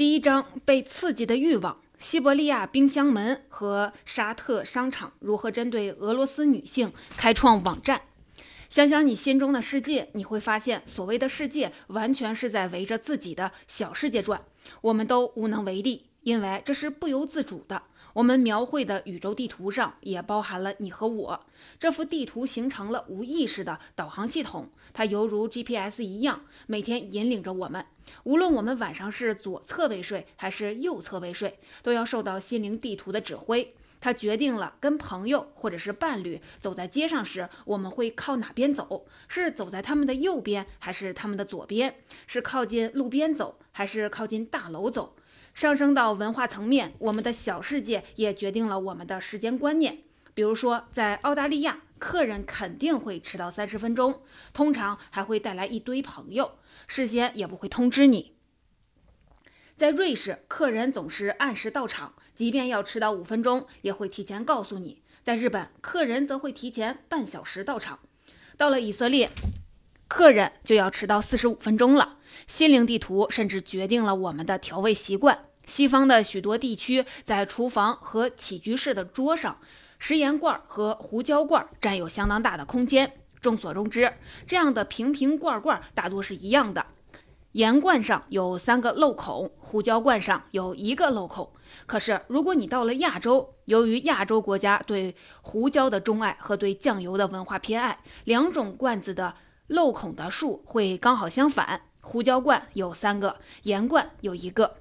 第一章被刺激的欲望。西伯利亚冰箱门和沙特商场如何针对俄罗斯女性开创网站？想想你心中的世界，你会发现，所谓的世界完全是在围着自己的小世界转。我们都无能为力，因为这是不由自主的。我们描绘的宇宙地图上也包含了你和我。这幅地图形成了无意识的导航系统，它犹如 GPS 一样，每天引领着我们。无论我们晚上是左侧位睡还是右侧位睡，都要受到心灵地图的指挥。它决定了跟朋友或者是伴侣走在街上时，我们会靠哪边走？是走在他们的右边，还是他们的左边？是靠近路边走，还是靠近大楼走？上升到文化层面，我们的小世界也决定了我们的时间观念。比如说，在澳大利亚，客人肯定会迟到三十分钟，通常还会带来一堆朋友，事先也不会通知你。在瑞士，客人总是按时到场，即便要迟到五分钟，也会提前告诉你。在日本，客人则会提前半小时到场。到了以色列，客人就要迟到四十五分钟了。心灵地图甚至决定了我们的调味习惯。西方的许多地区，在厨房和起居室的桌上。食盐罐和胡椒罐占有相当大的空间。众所周知，这样的瓶瓶罐罐大多是一样的。盐罐上有三个漏孔，胡椒罐上有一个漏孔。可是，如果你到了亚洲，由于亚洲国家对胡椒的钟爱和对酱油的文化偏爱，两种罐子的漏孔的数会刚好相反。胡椒罐有三个，盐罐有一个。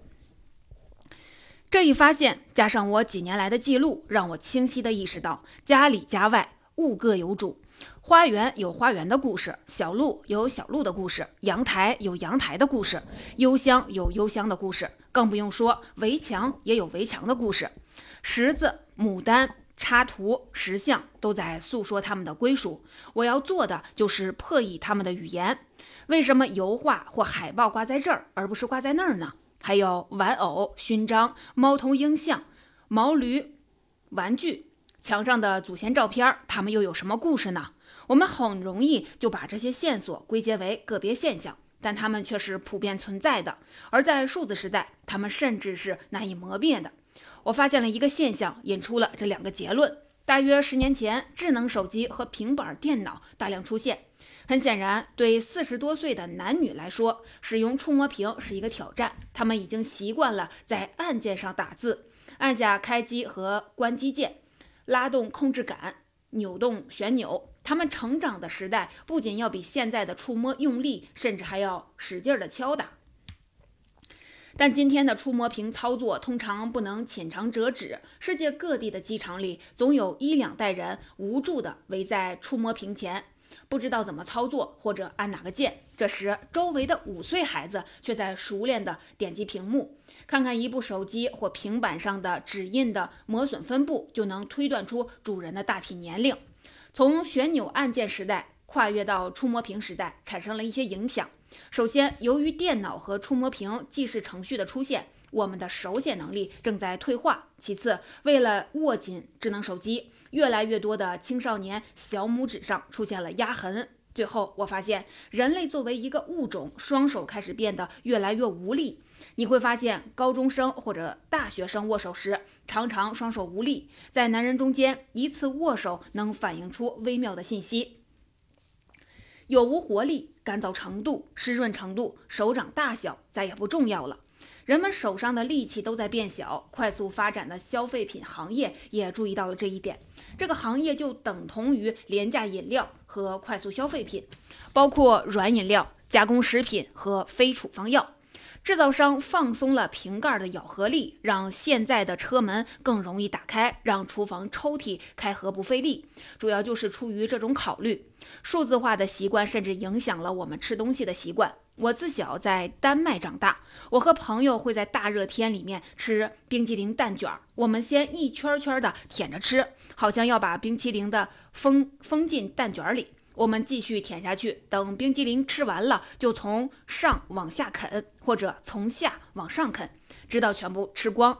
这一发现加上我几年来的记录，让我清晰地意识到：家里家外物各有主，花园有花园的故事，小路有小路的故事，阳台有阳台的故事，幽香有幽香的故事，更不用说围墙也有围墙的故事。十字、牡丹、插图、石像都在诉说他们的归属。我要做的就是破译他们的语言。为什么油画或海报挂在这儿，而不是挂在那儿呢？还有玩偶、勋章、猫头鹰像、毛驴玩具、墙上的祖先照片，它们又有什么故事呢？我们很容易就把这些线索归结为个别现象，但它们却是普遍存在的。而在数字时代，它们甚至是难以磨灭的。我发现了一个现象，引出了这两个结论。大约十年前，智能手机和平板电脑大量出现。很显然，对四十多岁的男女来说，使用触摸屏是一个挑战。他们已经习惯了在按键上打字，按下开机和关机键，拉动控制杆，扭动旋钮。他们成长的时代不仅要比现在的触摸用力，甚至还要使劲的敲打。但今天的触摸屏操作通常不能浅尝辄止。世界各地的机场里，总有一两代人无助地围在触摸屏前。不知道怎么操作或者按哪个键，这时周围的五岁孩子却在熟练地点击屏幕。看看一部手机或平板上的指印的磨损分布，就能推断出主人的大体年龄。从旋钮按键时代跨越到触摸屏时代，产生了一些影响。首先，由于电脑和触摸屏记事程序的出现。我们的手写能力正在退化。其次，为了握紧智能手机，越来越多的青少年小拇指上出现了压痕。最后，我发现人类作为一个物种，双手开始变得越来越无力。你会发现，高中生或者大学生握手时常常双手无力。在男人中间，一次握手能反映出微妙的信息：有无活力、干燥程度、湿润程度、手掌大小再也不重要了。人们手上的力气都在变小，快速发展的消费品行业也注意到了这一点。这个行业就等同于廉价饮料和快速消费品，包括软饮料、加工食品和非处方药。制造商放松了瓶盖的咬合力，让现在的车门更容易打开，让厨房抽屉开合不费力。主要就是出于这种考虑。数字化的习惯甚至影响了我们吃东西的习惯。我自小在丹麦长大，我和朋友会在大热天里面吃冰激凌蛋卷儿。我们先一圈圈的舔着吃，好像要把冰淇淋的封封进蛋卷里。我们继续舔下去，等冰激凌吃完了，就从上往下啃，或者从下往上啃，直到全部吃光。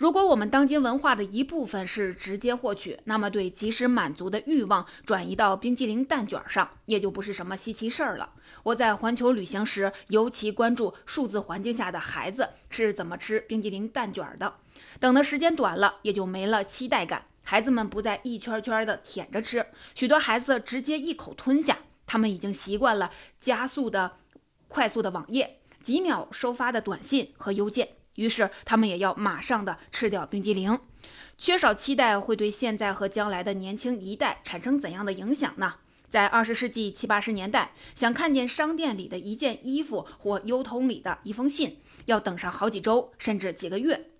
如果我们当今文化的一部分是直接获取，那么对及时满足的欲望转移到冰激凌蛋卷上，也就不是什么稀奇事儿了。我在环球旅行时，尤其关注数字环境下的孩子是怎么吃冰激凌蛋卷的。等的时间短了，也就没了期待感。孩子们不再一圈圈的舔着吃，许多孩子直接一口吞下。他们已经习惯了加速的、快速的网页，几秒收发的短信和邮件。于是他们也要马上的吃掉冰激凌，缺少期待会对现在和将来的年轻一代产生怎样的影响呢？在二十世纪七八十年代，想看见商店里的一件衣服或邮筒里的一封信，要等上好几周甚至几个月，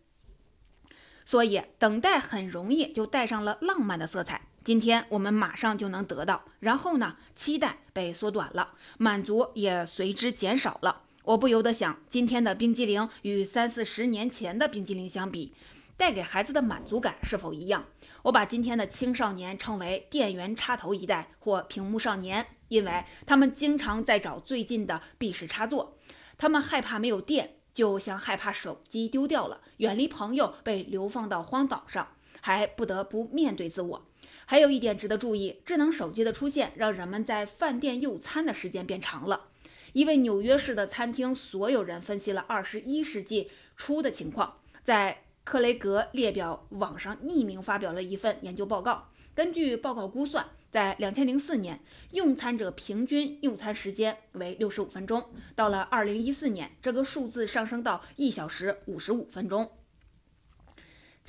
所以等待很容易就带上了浪漫的色彩。今天我们马上就能得到，然后呢，期待被缩短了，满足也随之减少了。我不由得想，今天的冰激凌与三四十年前的冰激凌相比，带给孩子的满足感是否一样？我把今天的青少年称为“电源插头一代”或“屏幕少年”，因为他们经常在找最近的避世插座。他们害怕没有电，就像害怕手机丢掉了，远离朋友，被流放到荒岛上，还不得不面对自我。还有一点值得注意，智能手机的出现让人们在饭店用餐的时间变长了。一位纽约市的餐厅所有人分析了二十一世纪初的情况，在克雷格列表网上匿名发表了一份研究报告。根据报告估算，在两千零四年，用餐者平均用餐时间为六十五分钟，到了二零一四年，这个数字上升到一小时五十五分钟。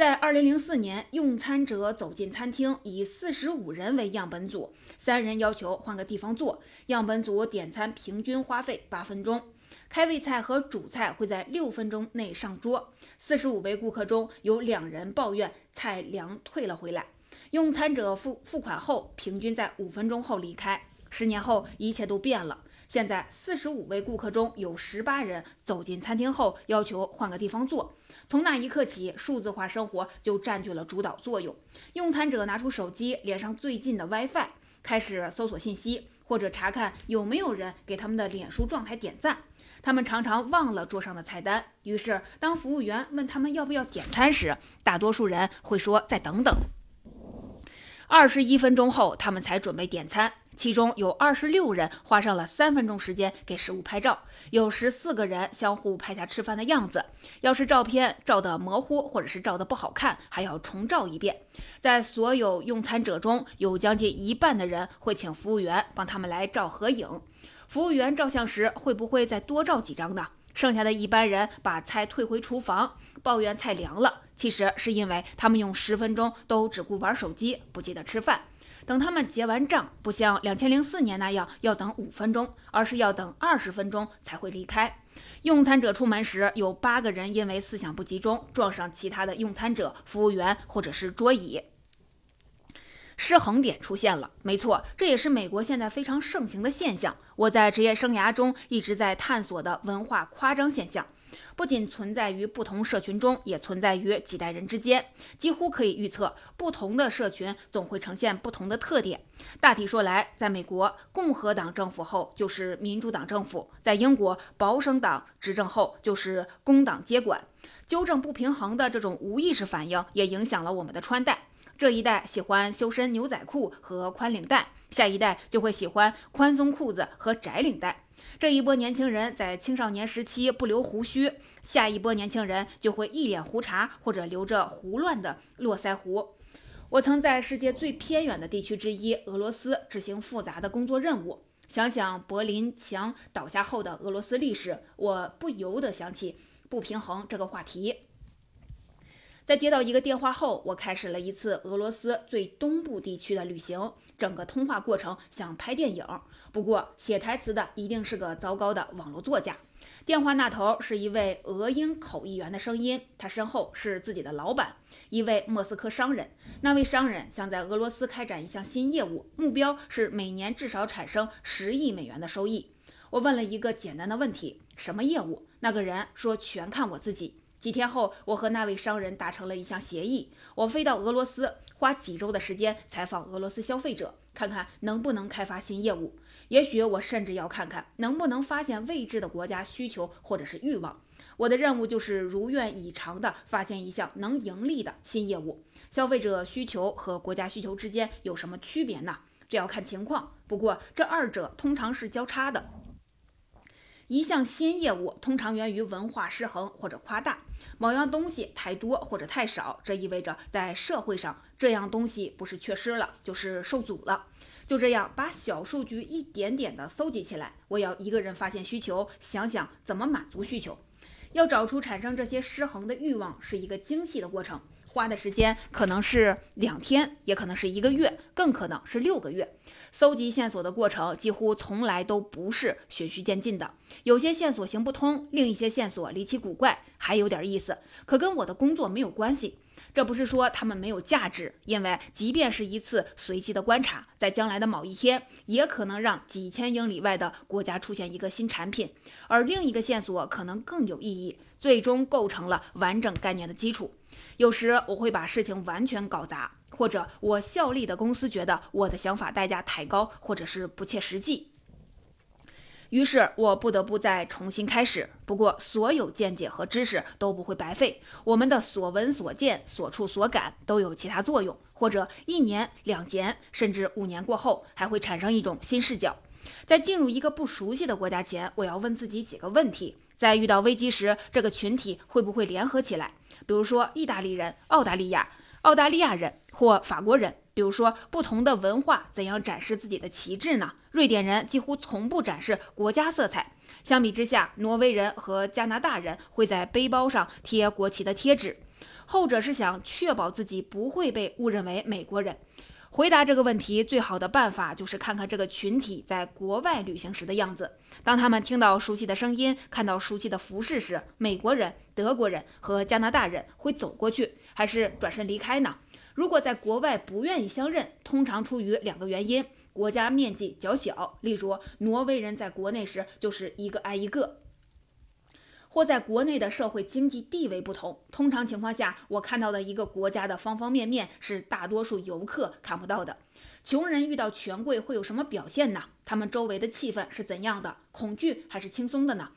在二零零四年，用餐者走进餐厅，以四十五人为样本组，三人要求换个地方坐。样本组点餐平均花费八分钟，开胃菜和主菜会在六分钟内上桌。四十五位顾客中有两人抱怨菜凉退了回来。用餐者付付款后，平均在五分钟后离开。十年后，一切都变了。现在，四十五位顾客中有十八人走进餐厅后要求换个地方坐。从那一刻起，数字化生活就占据了主导作用。用餐者拿出手机，连上最近的 WiFi，开始搜索信息，或者查看有没有人给他们的脸书状态点赞。他们常常忘了桌上的菜单，于是当服务员问他们要不要点餐时，大多数人会说再等等。二十一分钟后，他们才准备点餐。其中有二十六人花上了三分钟时间给食物拍照，有十四个人相互拍下吃饭的样子。要是照片照得模糊，或者是照得不好看，还要重照一遍。在所有用餐者中，有将近一半的人会请服务员帮他们来照合影。服务员照相时会不会再多照几张呢？剩下的一般人把菜退回厨房，抱怨菜凉了。其实是因为他们用十分钟都只顾玩手机，不记得吃饭。等他们结完账，不像两千零四年那样要等五分钟，而是要等二十分钟才会离开。用餐者出门时，有八个人因为思想不集中撞上其他的用餐者、服务员或者是桌椅，失衡点出现了。没错，这也是美国现在非常盛行的现象。我在职业生涯中一直在探索的文化夸张现象。不仅存在于不同社群中，也存在于几代人之间。几乎可以预测，不同的社群总会呈现不同的特点。大体说来，在美国，共和党政府后就是民主党政府；在英国，保守党执政后就是工党接管。纠正不平衡的这种无意识反应，也影响了我们的穿戴。这一代喜欢修身牛仔裤和宽领带，下一代就会喜欢宽松裤子和窄领带。这一波年轻人在青少年时期不留胡须，下一波年轻人就会一脸胡茬或者留着胡乱的络腮胡。我曾在世界最偏远的地区之一俄罗斯执行复杂的工作任务，想想柏林墙倒下后的俄罗斯历史，我不由得想起不平衡这个话题。在接到一个电话后，我开始了一次俄罗斯最东部地区的旅行。整个通话过程像拍电影，不过写台词的一定是个糟糕的网络作家。电话那头是一位俄英口译员的声音，他身后是自己的老板，一位莫斯科商人。那位商人想在俄罗斯开展一项新业务，目标是每年至少产生十亿美元的收益。我问了一个简单的问题：什么业务？那个人说：全看我自己。几天后，我和那位商人达成了一项协议。我飞到俄罗斯，花几周的时间采访俄罗斯消费者，看看能不能开发新业务。也许我甚至要看看能不能发现未知的国家需求或者是欲望。我的任务就是如愿以偿地发现一项能盈利的新业务。消费者需求和国家需求之间有什么区别呢？这要看情况。不过这二者通常是交叉的。一项新业务通常源于文化失衡或者夸大，某样东西太多或者太少，这意味着在社会上这样东西不是缺失了，就是受阻了。就这样，把小数据一点点地搜集起来。我要一个人发现需求，想想怎么满足需求。要找出产生这些失衡的欲望是一个精细的过程。花的时间可能是两天，也可能是一个月，更可能是六个月。搜集线索的过程几乎从来都不是循序渐进的，有些线索行不通，另一些线索离奇古怪，还有点意思，可跟我的工作没有关系。这不是说他们没有价值，因为即便是一次随机的观察，在将来的某一天，也可能让几千英里外的国家出现一个新产品，而另一个线索可能更有意义，最终构成了完整概念的基础。有时我会把事情完全搞砸，或者我效力的公司觉得我的想法代价太高，或者是不切实际，于是我不得不再重新开始。不过，所有见解和知识都不会白费，我们的所闻所见、所触所感都有其他作用，或者一年、两年，甚至五年过后，还会产生一种新视角。在进入一个不熟悉的国家前，我要问自己几个问题：在遇到危机时，这个群体会不会联合起来？比如说，意大利人、澳大利亚、澳大利亚人或法国人。比如说，不同的文化怎样展示自己的旗帜呢？瑞典人几乎从不展示国家色彩。相比之下，挪威人和加拿大人会在背包上贴国旗的贴纸，后者是想确保自己不会被误认为美国人。回答这个问题最好的办法就是看看这个群体在国外旅行时的样子。当他们听到熟悉的声音、看到熟悉的服饰时，美国人、德国人和加拿大人会走过去，还是转身离开呢？如果在国外不愿意相认，通常出于两个原因：国家面积较小，例如挪威人在国内时就是一个挨一个。或在国内的社会经济地位不同，通常情况下，我看到的一个国家的方方面面是大多数游客看不到的。穷人遇到权贵会有什么表现呢？他们周围的气氛是怎样的？恐惧还是轻松的呢？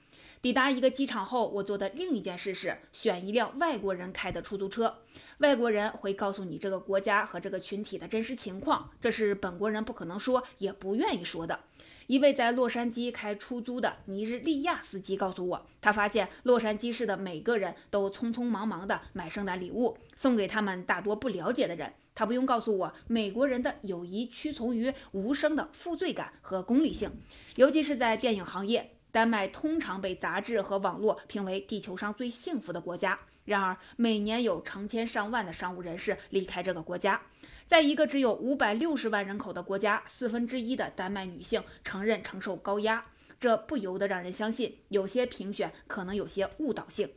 抵达一个机场后，我做的另一件事是选一辆外国人开的出租车。外国人会告诉你这个国家和这个群体的真实情况，这是本国人不可能说也不愿意说的。一位在洛杉矶开出租的尼日利亚司机告诉我，他发现洛杉矶市的每个人都匆匆忙忙地买圣诞礼物送给他们大多不了解的人。他不用告诉我，美国人的友谊屈从于无声的负罪感和功利性，尤其是在电影行业。丹麦通常被杂志和网络评为地球上最幸福的国家，然而每年有成千上万的商务人士离开这个国家。在一个只有五百六十万人口的国家，四分之一的丹麦女性承认承受高压，这不由得让人相信有些评选可能有些误导性。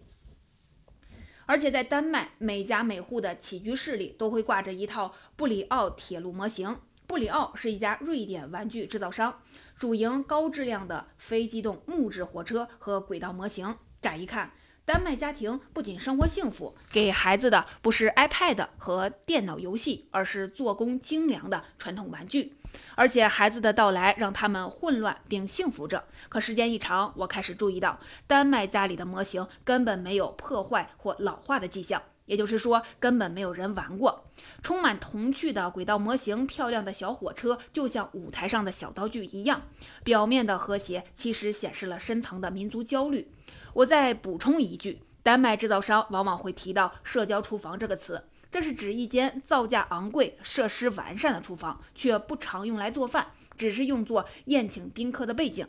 而且在丹麦，每家每户的起居室里都会挂着一套布里奥铁路模型。布里奥是一家瑞典玩具制造商，主营高质量的非机动木质火车和轨道模型。乍一看。丹麦家庭不仅生活幸福，给孩子的不是 iPad 和电脑游戏，而是做工精良的传统玩具。而且孩子的到来让他们混乱并幸福着。可时间一长，我开始注意到，丹麦家里的模型根本没有破坏或老化的迹象，也就是说，根本没有人玩过。充满童趣的轨道模型、漂亮的小火车，就像舞台上的小道具一样。表面的和谐其实显示了深层的民族焦虑。我再补充一句，丹麦制造商往往会提到“社交厨房”这个词，这是指一间造价昂贵、设施完善的厨房，却不常用来做饭，只是用作宴请宾客的背景。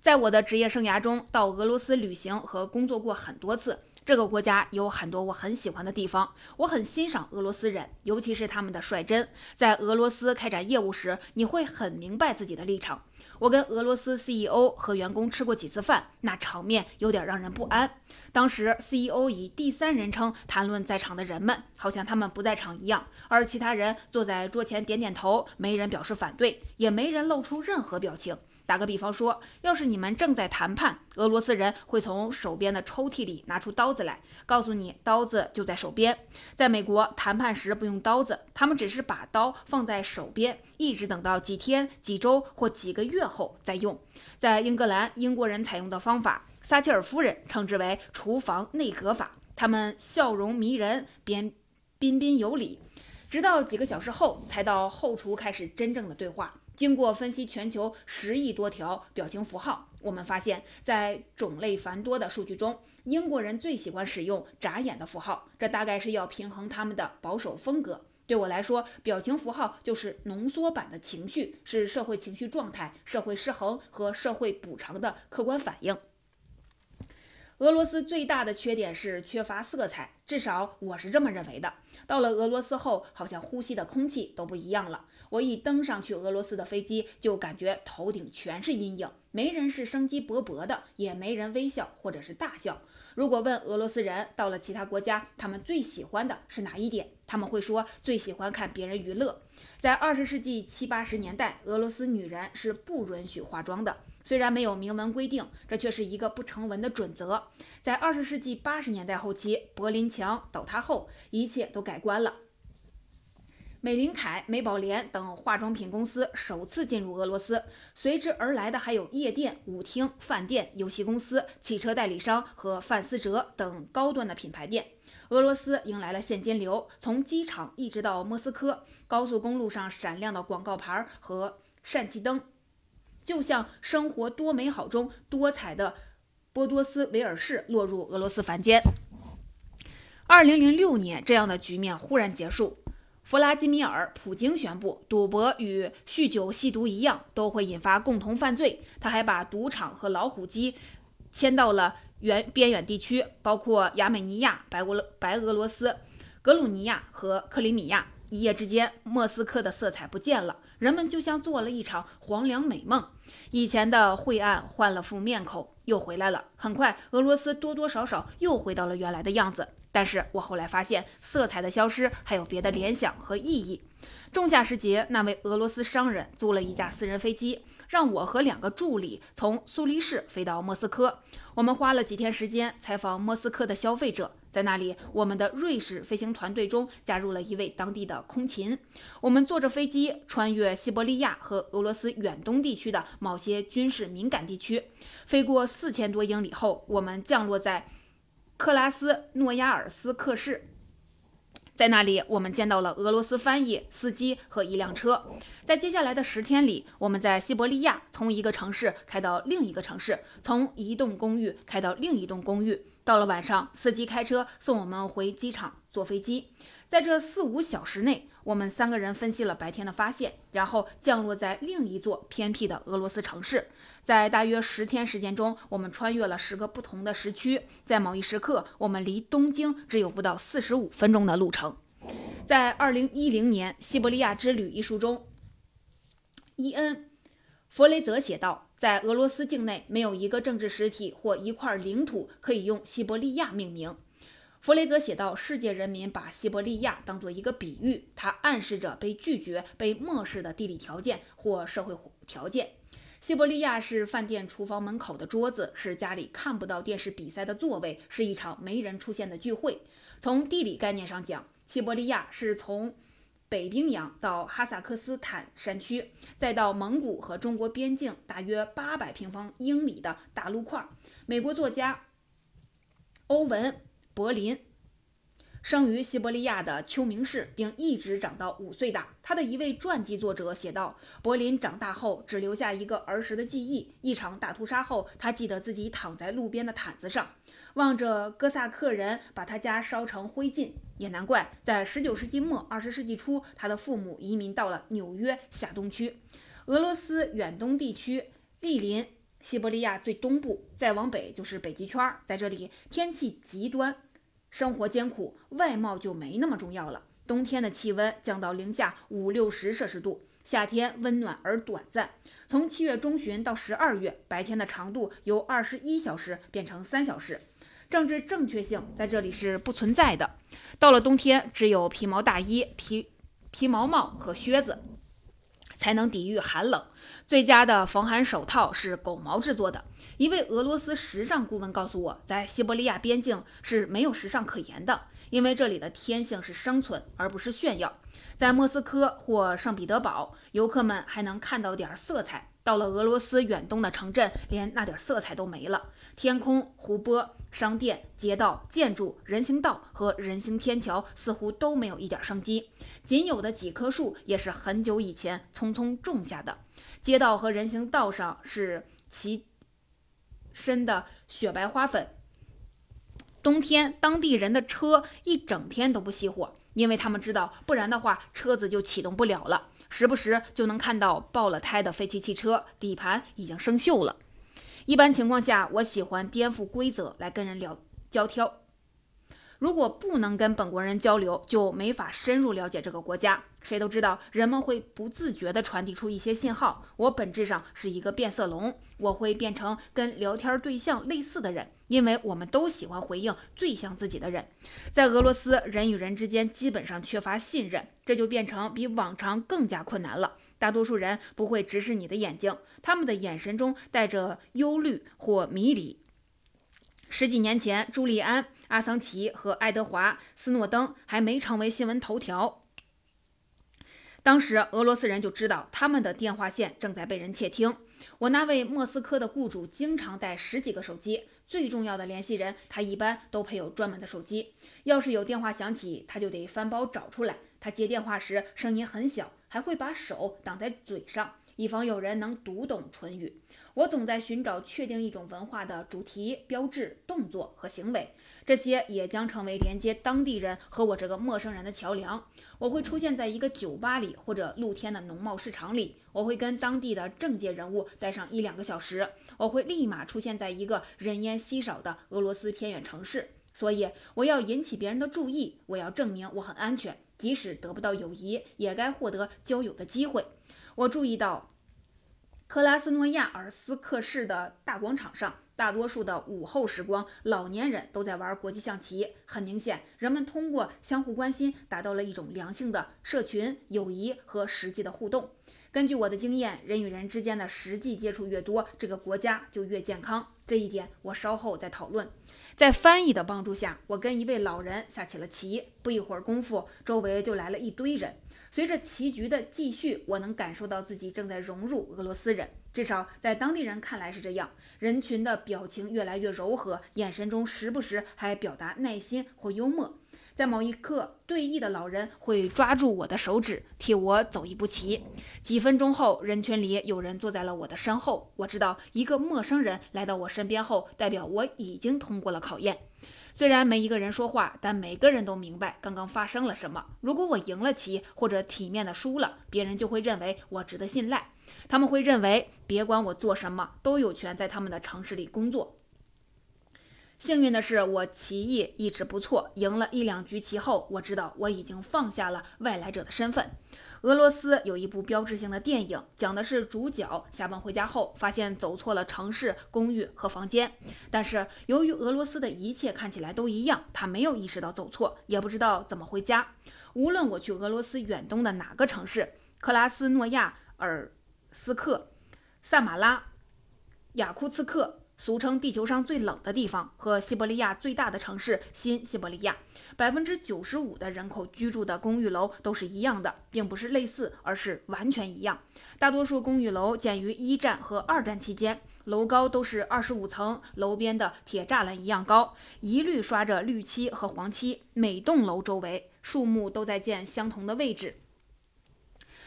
在我的职业生涯中，到俄罗斯旅行和工作过很多次。这个国家有很多我很喜欢的地方，我很欣赏俄罗斯人，尤其是他们的率真。在俄罗斯开展业务时，你会很明白自己的立场。我跟俄罗斯 CEO 和员工吃过几次饭，那场面有点让人不安。当时 CEO 以第三人称谈论在场的人们，好像他们不在场一样，而其他人坐在桌前点点头，没人表示反对，也没人露出任何表情。打个比方说，要是你们正在谈判，俄罗斯人会从手边的抽屉里拿出刀子来，告诉你刀子就在手边。在美国谈判时不用刀子，他们只是把刀放在手边，一直等到几天、几周或几个月后再用。在英格兰，英国人采用的方法，撒切尔夫人称之为“厨房内阁法”。他们笑容迷人，边彬彬有礼，直到几个小时后才到后厨开始真正的对话。经过分析全球十亿多条表情符号，我们发现，在种类繁多的数据中，英国人最喜欢使用眨眼的符号，这大概是要平衡他们的保守风格。对我来说，表情符号就是浓缩版的情绪，是社会情绪状态、社会失衡和社会补偿的客观反应。俄罗斯最大的缺点是缺乏色彩，至少我是这么认为的。到了俄罗斯后，好像呼吸的空气都不一样了。我一登上去俄罗斯的飞机，就感觉头顶全是阴影，没人是生机勃勃的，也没人微笑或者是大笑。如果问俄罗斯人到了其他国家，他们最喜欢的是哪一点？他们会说最喜欢看别人娱乐。在二十世纪七八十年代，俄罗斯女人是不允许化妆的。虽然没有明文规定，这却是一个不成文的准则。在二十世纪八十年代后期，柏林墙倒塌后，一切都改观了。美琳凯、美宝莲等化妆品公司首次进入俄罗斯，随之而来的还有夜店、舞厅、饭店、游戏公司、汽车代理商和范思哲等高端的品牌店。俄罗斯迎来了现金流，从机场一直到莫斯科，高速公路上闪亮的广告牌和氙气灯。就像生活多美好中多彩的波多斯维尔市落入俄罗斯凡间。二零零六年，这样的局面忽然结束。弗拉基米尔·普京宣布，赌博与酗酒、吸毒一样，都会引发共同犯罪。他还把赌场和老虎机迁到了远边远地区，包括亚美尼亚、白俄白俄罗斯、格鲁尼亚和克里米亚。一夜之间，莫斯科的色彩不见了。人们就像做了一场黄粱美梦，以前的晦暗换了副面孔，又回来了。很快，俄罗斯多多少少又回到了原来的样子。但是我后来发现，色彩的消失还有别的联想和意义。仲夏时节，那位俄罗斯商人租了一架私人飞机，让我和两个助理从苏黎世飞到莫斯科。我们花了几天时间采访莫斯科的消费者。在那里，我们的瑞士飞行团队中加入了一位当地的空勤。我们坐着飞机穿越西伯利亚和俄罗斯远东地区的某些军事敏感地区，飞过四千多英里后，我们降落在克拉斯诺亚尔斯克市。在那里，我们见到了俄罗斯翻译、司机和一辆车。在接下来的十天里，我们在西伯利亚从一个城市开到另一个城市，从一栋公寓开到另一栋公寓。到了晚上，司机开车送我们回机场坐飞机。在这四五小时内，我们三个人分析了白天的发现，然后降落在另一座偏僻的俄罗斯城市。在大约十天时间中，我们穿越了十个不同的时区。在某一时刻，我们离东京只有不到四十五分钟的路程。在二零一零年《西伯利亚之旅》一书中，伊恩·弗雷泽写道。在俄罗斯境内，没有一个政治实体或一块领土可以用西伯利亚命名。弗雷泽写道：“世界人民把西伯利亚当作一个比喻，它暗示着被拒绝、被漠视的地理条件或社会条件。西伯利亚是饭店厨房门口的桌子，是家里看不到电视比赛的座位，是一场没人出现的聚会。从地理概念上讲，西伯利亚是从……”北冰洋到哈萨克斯坦山区，再到蒙古和中国边境，大约八百平方英里的大陆块。美国作家欧文·柏林生于西伯利亚的秋明市，并一直长到五岁大。他的一位传记作者写道：“柏林长大后只留下一个儿时的记忆。一场大屠杀后，他记得自己躺在路边的毯子上。”望着哥萨克人把他家烧成灰烬，也难怪在十九世纪末、二十世纪初，他的父母移民到了纽约下东区。俄罗斯远东地区毗邻西伯利亚最东部，再往北就是北极圈，在这里天气极端，生活艰苦，外貌就没那么重要了。冬天的气温降到零下五六十摄氏度，夏天温暖而短暂。从七月中旬到十二月，白天的长度由二十一小时变成三小时。政治正确性在这里是不存在的。到了冬天，只有皮毛大衣、皮皮毛帽和靴子才能抵御寒冷。最佳的防寒手套是狗毛制作的。一位俄罗斯时尚顾问告诉我，在西伯利亚边境是没有时尚可言的，因为这里的天性是生存，而不是炫耀。在莫斯科或圣彼得堡，游客们还能看到点色彩。到了俄罗斯远东的城镇，连那点色彩都没了。天空、湖泊、商店、街道、建筑、人行道和人行天桥似乎都没有一点生机。仅有的几棵树也是很久以前匆匆种下的。街道和人行道上是其深的雪白花粉。冬天，当地人的车一整天都不熄火，因为他们知道，不然的话车子就启动不了了。时不时就能看到爆了胎的废弃汽车，底盘已经生锈了。一般情况下，我喜欢颠覆规则来跟人聊交挑。如果不能跟本国人交流，就没法深入了解这个国家。谁都知道，人们会不自觉地传递出一些信号。我本质上是一个变色龙，我会变成跟聊天对象类似的人，因为我们都喜欢回应最像自己的人。在俄罗斯，人与人之间基本上缺乏信任，这就变成比往常更加困难了。大多数人不会直视你的眼睛，他们的眼神中带着忧虑或迷离。十几年前，朱利安·阿桑奇和爱德华·斯诺登还没成为新闻头条。当时，俄罗斯人就知道他们的电话线正在被人窃听。我那位莫斯科的雇主经常带十几个手机，最重要的联系人他一般都配有专门的手机。要是有电话响起，他就得翻包找出来。他接电话时声音很小，还会把手挡在嘴上，以防有人能读懂唇语。我总在寻找确定一种文化的主题、标志、动作和行为，这些也将成为连接当地人和我这个陌生人的桥梁。我会出现在一个酒吧里，或者露天的农贸市场里。我会跟当地的政界人物待上一两个小时。我会立马出现在一个人烟稀少的俄罗斯偏远城市。所以，我要引起别人的注意。我要证明我很安全，即使得不到友谊，也该获得交友的机会。我注意到。克拉斯诺亚尔斯克市的大广场上，大多数的午后时光，老年人都在玩国际象棋。很明显，人们通过相互关心，达到了一种良性的社群友谊和实际的互动。根据我的经验，人与人之间的实际接触越多，这个国家就越健康。这一点我稍后再讨论。在翻译的帮助下，我跟一位老人下起了棋。不一会儿功夫，周围就来了一堆人。随着棋局的继续，我能感受到自己正在融入俄罗斯人，至少在当地人看来是这样。人群的表情越来越柔和，眼神中时不时还表达耐心或幽默。在某一刻，对弈的老人会抓住我的手指，替我走一步棋。几分钟后，人群里有人坐在了我的身后。我知道，一个陌生人来到我身边后，代表我已经通过了考验。虽然没一个人说话，但每个人都明白刚刚发生了什么。如果我赢了棋，或者体面的输了，别人就会认为我值得信赖。他们会认为，别管我做什么，都有权在他们的城市里工作。幸运的是，我棋艺一直不错。赢了一两局棋后，我知道我已经放下了外来者的身份。俄罗斯有一部标志性的电影，讲的是主角下班回家后，发现走错了城市、公寓和房间。但是由于俄罗斯的一切看起来都一样，他没有意识到走错，也不知道怎么回家。无论我去俄罗斯远东的哪个城市，克拉斯诺亚尔斯克、萨马拉、雅库茨克。俗称地球上最冷的地方和西伯利亚最大的城市新西伯利亚，百分之九十五的人口居住的公寓楼都是一样的，并不是类似，而是完全一样。大多数公寓楼建于一战和二战期间，楼高都是二十五层，楼边的铁栅栏一样高，一律刷着绿漆和黄漆。每栋楼周围树木都在建相同的位置，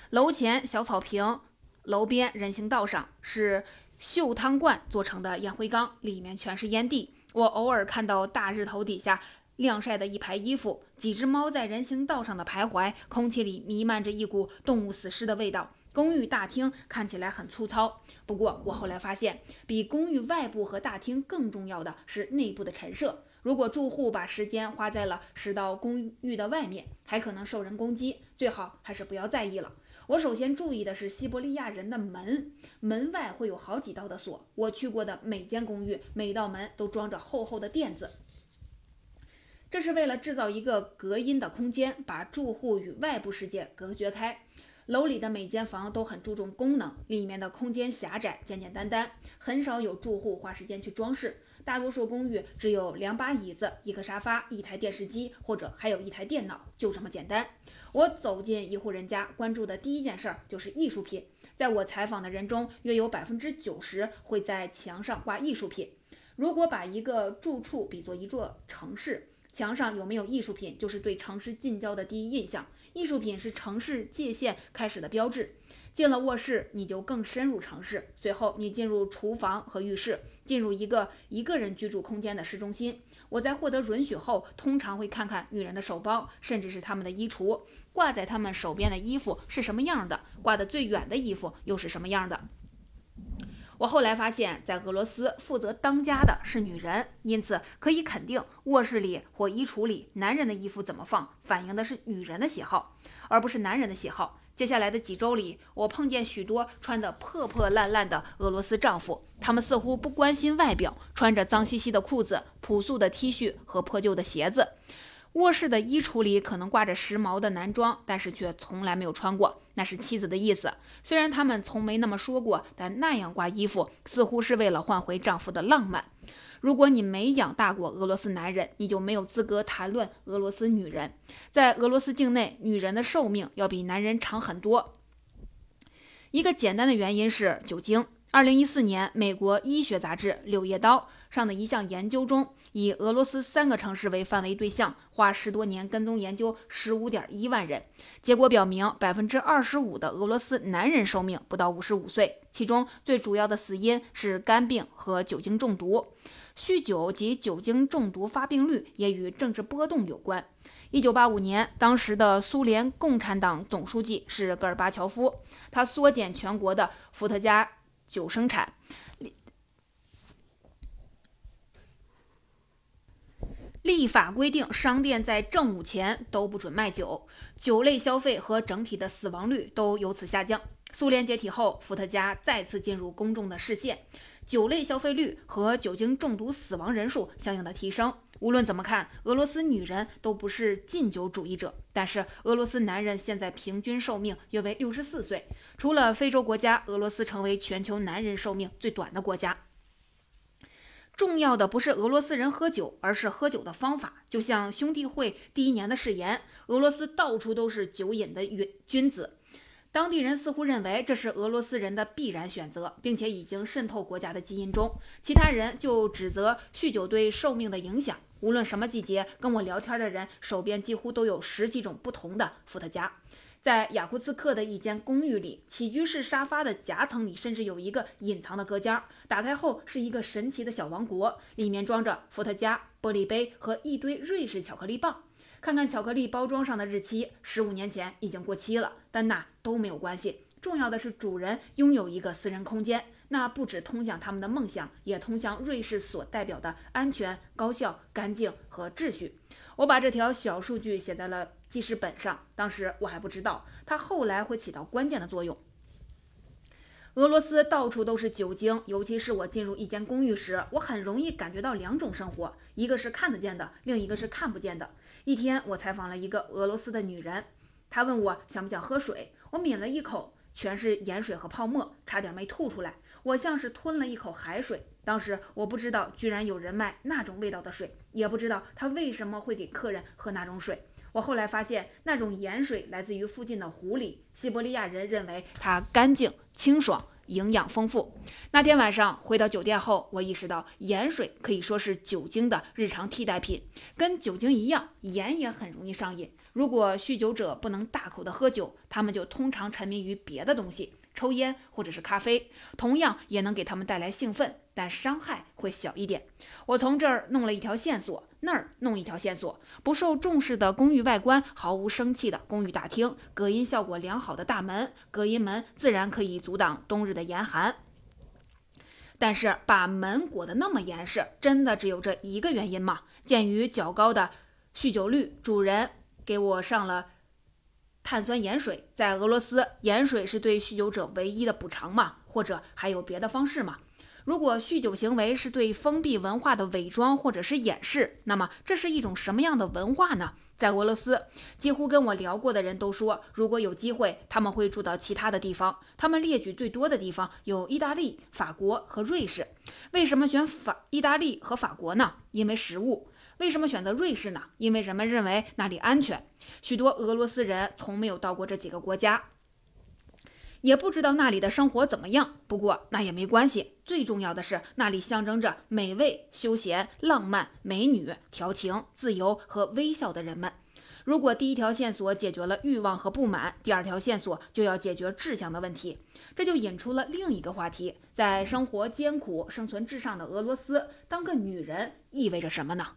楼前小草坪，楼边人行道上是。锈汤罐做成的烟灰缸，里面全是烟蒂。我偶尔看到大日头底下晾晒的一排衣服，几只猫在人行道上的徘徊，空气里弥漫着一股动物死尸的味道。公寓大厅看起来很粗糙，不过我后来发现，比公寓外部和大厅更重要的是内部的陈设。如果住户把时间花在了拾到公寓的外面，还可能受人攻击，最好还是不要在意了。我首先注意的是西伯利亚人的门，门外会有好几道的锁。我去过的每间公寓，每道门都装着厚厚的垫子，这是为了制造一个隔音的空间，把住户与外部世界隔绝开。楼里的每间房都很注重功能，里面的空间狭窄、简简单单，很少有住户花时间去装饰。大多数公寓只有两把椅子、一个沙发、一台电视机，或者还有一台电脑，就这么简单。我走进一户人家，关注的第一件事儿就是艺术品。在我采访的人中，约有百分之九十会在墙上挂艺术品。如果把一个住处比作一座城市，墙上有没有艺术品，就是对城市近郊的第一印象。艺术品是城市界限开始的标志。进了卧室，你就更深入城市。随后，你进入厨房和浴室，进入一个一个人居住空间的市中心。我在获得允许后，通常会看看女人的手包，甚至是她们的衣橱，挂在她们手边的衣服是什么样的，挂得最远的衣服又是什么样的。我后来发现，在俄罗斯，负责当家的是女人，因此可以肯定，卧室里或衣橱里男人的衣服怎么放，反映的是女人的喜好，而不是男人的喜好。接下来的几周里，我碰见许多穿得破破烂烂的俄罗斯丈夫，他们似乎不关心外表，穿着脏兮兮的裤子、朴素的 T 恤和破旧的鞋子。卧室的衣橱里可能挂着时髦的男装，但是却从来没有穿过，那是妻子的意思。虽然他们从没那么说过，但那样挂衣服似乎是为了换回丈夫的浪漫。如果你没养大过俄罗斯男人，你就没有资格谈论俄罗斯女人。在俄罗斯境内，女人的寿命要比男人长很多。一个简单的原因是酒精。二零一四年，美国医学杂志《柳叶刀》上的一项研究中，以俄罗斯三个城市为范围对象，花十多年跟踪研究十五点一万人，结果表明，百分之二十五的俄罗斯男人寿命不到五十五岁，其中最主要的死因是肝病和酒精中毒。酗酒及酒精中毒发病率也与政治波动有关。一九八五年，当时的苏联共产党总书记是戈尔巴乔夫，他缩减全国的伏特加酒生产，立法规定商店在正午前都不准卖酒，酒类消费和整体的死亡率都由此下降。苏联解体后，伏特加再次进入公众的视线。酒类消费率和酒精中毒死亡人数相应的提升。无论怎么看，俄罗斯女人都不是禁酒主义者，但是俄罗斯男人现在平均寿命约为六十四岁。除了非洲国家，俄罗斯成为全球男人寿命最短的国家。重要的不是俄罗斯人喝酒，而是喝酒的方法。就像兄弟会第一年的誓言，俄罗斯到处都是酒瘾的君君子。当地人似乎认为这是俄罗斯人的必然选择，并且已经渗透国家的基因中。其他人就指责酗酒对寿命的影响。无论什么季节，跟我聊天的人手边几乎都有十几种不同的伏特加。在雅库茨克的一间公寓里，起居室沙发的夹层里甚至有一个隐藏的隔间，打开后是一个神奇的小王国，里面装着伏特加、玻璃杯和一堆瑞士巧克力棒。看看巧克力包装上的日期，十五年前已经过期了，但那都没有关系。重要的是，主人拥有一个私人空间，那不止通向他们的梦想，也通向瑞士所代表的安全、高效、干净和秩序。我把这条小数据写在了记事本上，当时我还不知道，它后来会起到关键的作用。俄罗斯到处都是酒精，尤其是我进入一间公寓时，我很容易感觉到两种生活，一个是看得见的，另一个是看不见的。一天，我采访了一个俄罗斯的女人，她问我想不想喝水，我抿了一口，全是盐水和泡沫，差点没吐出来。我像是吞了一口海水。当时我不知道居然有人卖那种味道的水，也不知道他为什么会给客人喝那种水。我后来发现，那种盐水来自于附近的湖里。西伯利亚人认为它干净、清爽、营养丰富。那天晚上回到酒店后，我意识到盐水可以说是酒精的日常替代品。跟酒精一样，盐也很容易上瘾。如果酗酒者不能大口的喝酒，他们就通常沉迷于别的东西。抽烟或者是咖啡，同样也能给他们带来兴奋，但伤害会小一点。我从这儿弄了一条线索，那儿弄一条线索。不受重视的公寓外观，毫无生气的公寓大厅，隔音效果良好的大门，隔音门自然可以阻挡冬日的严寒。但是把门裹得那么严实，真的只有这一个原因吗？鉴于较高的酗酒率，主人给我上了。碳酸盐水在俄罗斯，盐水是对酗酒者唯一的补偿吗？或者还有别的方式吗？如果酗酒行为是对封闭文化的伪装或者是掩饰，那么这是一种什么样的文化呢？在俄罗斯，几乎跟我聊过的人都说，如果有机会，他们会住到其他的地方。他们列举最多的地方有意大利、法国和瑞士。为什么选法、意大利和法国呢？因为食物。为什么选择瑞士呢？因为人们认为那里安全。许多俄罗斯人从没有到过这几个国家。也不知道那里的生活怎么样，不过那也没关系。最重要的是，那里象征着美味、休闲、浪漫、美女、调情、自由和微笑的人们。如果第一条线索解决了欲望和不满，第二条线索就要解决志向的问题。这就引出了另一个话题：在生活艰苦、生存至上的俄罗斯，当个女人意味着什么呢？